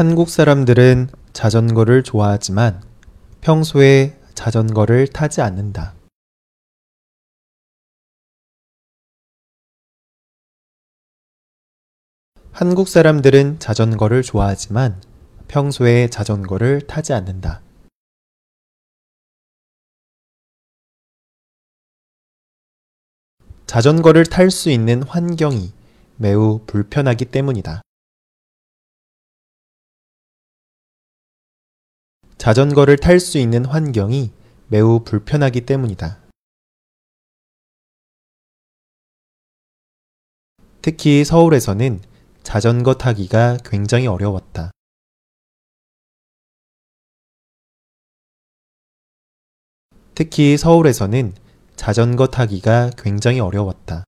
한국 사람들은 자전거를 좋아하지만 평소에 자전거를 타지 않는다. 한국 사람들은 자전거를 좋아하지만 평소에 자전거를 타지 않는다. 자전거를 탈 수 있는 환경이 매우 불편하기 때문이다. 자전거를 탈 수 있는 환경이 매우 불편하기 때문이다. 특히 서울에서는 자전거 타기가 굉장히 어려웠다. 특히 서울에서는 자전거 타기가 굉장히 어려웠다.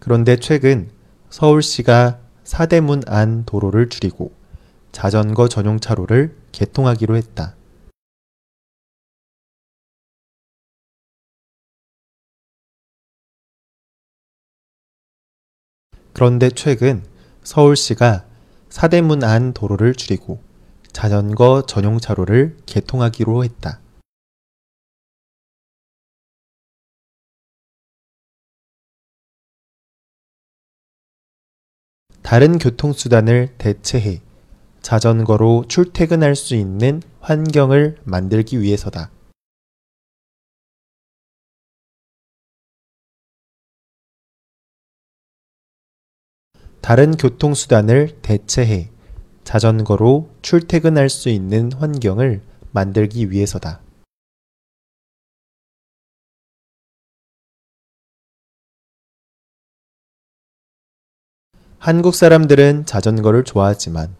그런데 최근 서울시가 사대문 안 도로를 줄이고 자전거 전용 차로를 개통하기로 했다. 그런데 최근 서울시가 사대문 안 도로를 줄이고 자전거 전용 차로를 개통하기로 했다. 다른 교통수단을 대체해 자전거로 출퇴근할 수 있는 환경을 만들기 위해서다. 다른 교통수단을 대체해 자전거로 출퇴근할 수 있는 환경을 만들기 위해서다. 한국 사람들은 자전거를 좋아하지만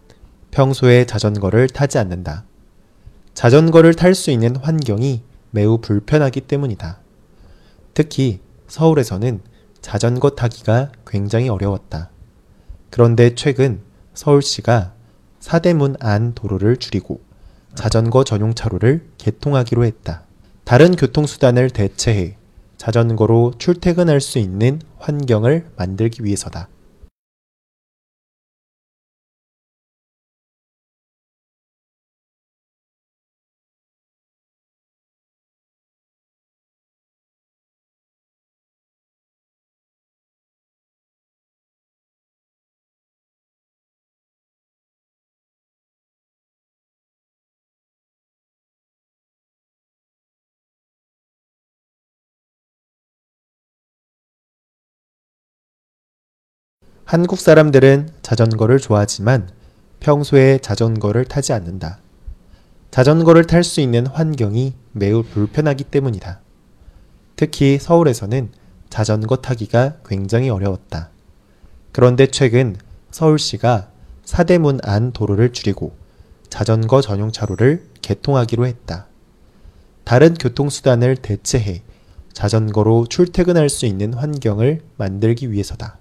평소에 자전거를 타지 않는다. 자전거를 탈 수 있는 환경이 매우 불편하기 때문이다. 특히 서울에서는 자전거 타기가 굉장히 어려웠다. 그런데 최근 서울시가 사대문 안 도로를 줄이고 자전거 전용 차로를 개통하기로 했다. 다른 교통수단을 대체해 자전거로 출퇴근할 수 있는 환경을 만들기 위해서다. 한국 사람들은 자전거를 좋아하지만 평소에 자전거를 타지 않는다. 자전거를 탈 수 있는 환경이 매우 불편하기 때문이다. 특히 서울에서는 자전거 타기가 굉장히 어려웠다. 그런데 최근 서울시가 사대문 안 도로를 줄이고 자전거 전용 차로를 개통하기로 했다. 다른 교통수단을 대체해 자전거로 출퇴근할 수 있는 환경을 만들기 위해서다.